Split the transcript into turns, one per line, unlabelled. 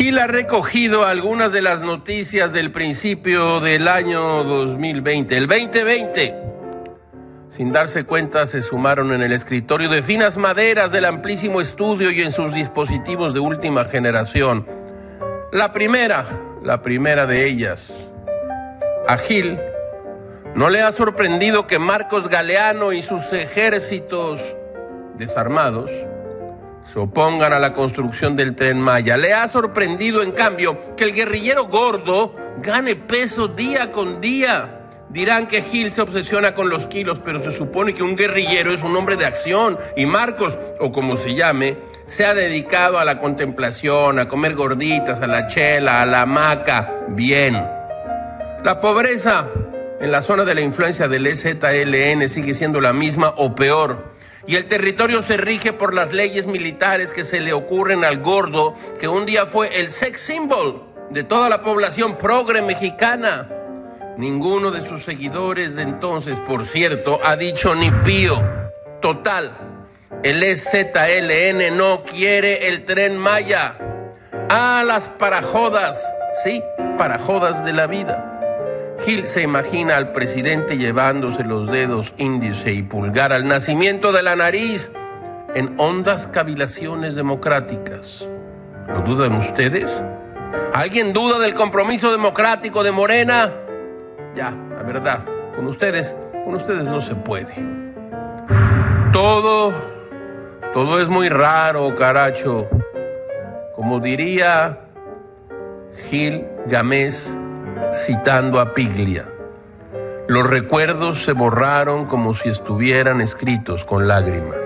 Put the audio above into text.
Gil ha recogido algunas de las noticias del principio del año 2020, el 2020. Sin darse cuenta, se sumaron en el escritorio de finas maderas del amplísimo estudio y en sus dispositivos de última generación. La primera, la primera de ellas. A Gil no le ha sorprendido que Marcos Galeano y sus ejércitos desarmados se opongan a la construcción del tren Maya. Le ha sorprendido, en cambio, que el guerrillero gordo gane peso día con día. Dirán que Gil se obsesiona con los kilos, pero se supone que un guerrillero es un hombre de acción y Marcos, o como se llame, se ha dedicado a la contemplación, a comer gorditas, a la chela, a la hamaca. Bien. La pobreza en la zona de la influencia del EZLN sigue siendo la misma o peor y el territorio se rige por las leyes militares que se le ocurren al gordo, que un día fue el sex symbol de toda la población progre mexicana. Ninguno de sus seguidores de entonces, por cierto, ha dicho ni pío. Total, el EZLN no quiere el tren Maya. A las parajodas, sí, parajodas de la vida. Gil se imagina al presidente llevándose los dedos índice y pulgar al nacimiento de la nariz en hondas cavilaciones democráticas. ¿Lo dudan ustedes? ¿Alguien duda del compromiso democrático de Morena? Ya, la verdad, con ustedes, con ustedes no se puede. Todo, todo es muy raro, caracho. Como diría Gil Gamés, citando a Piglia. Los recuerdos se borraron como si estuvieran escritos con lágrimas.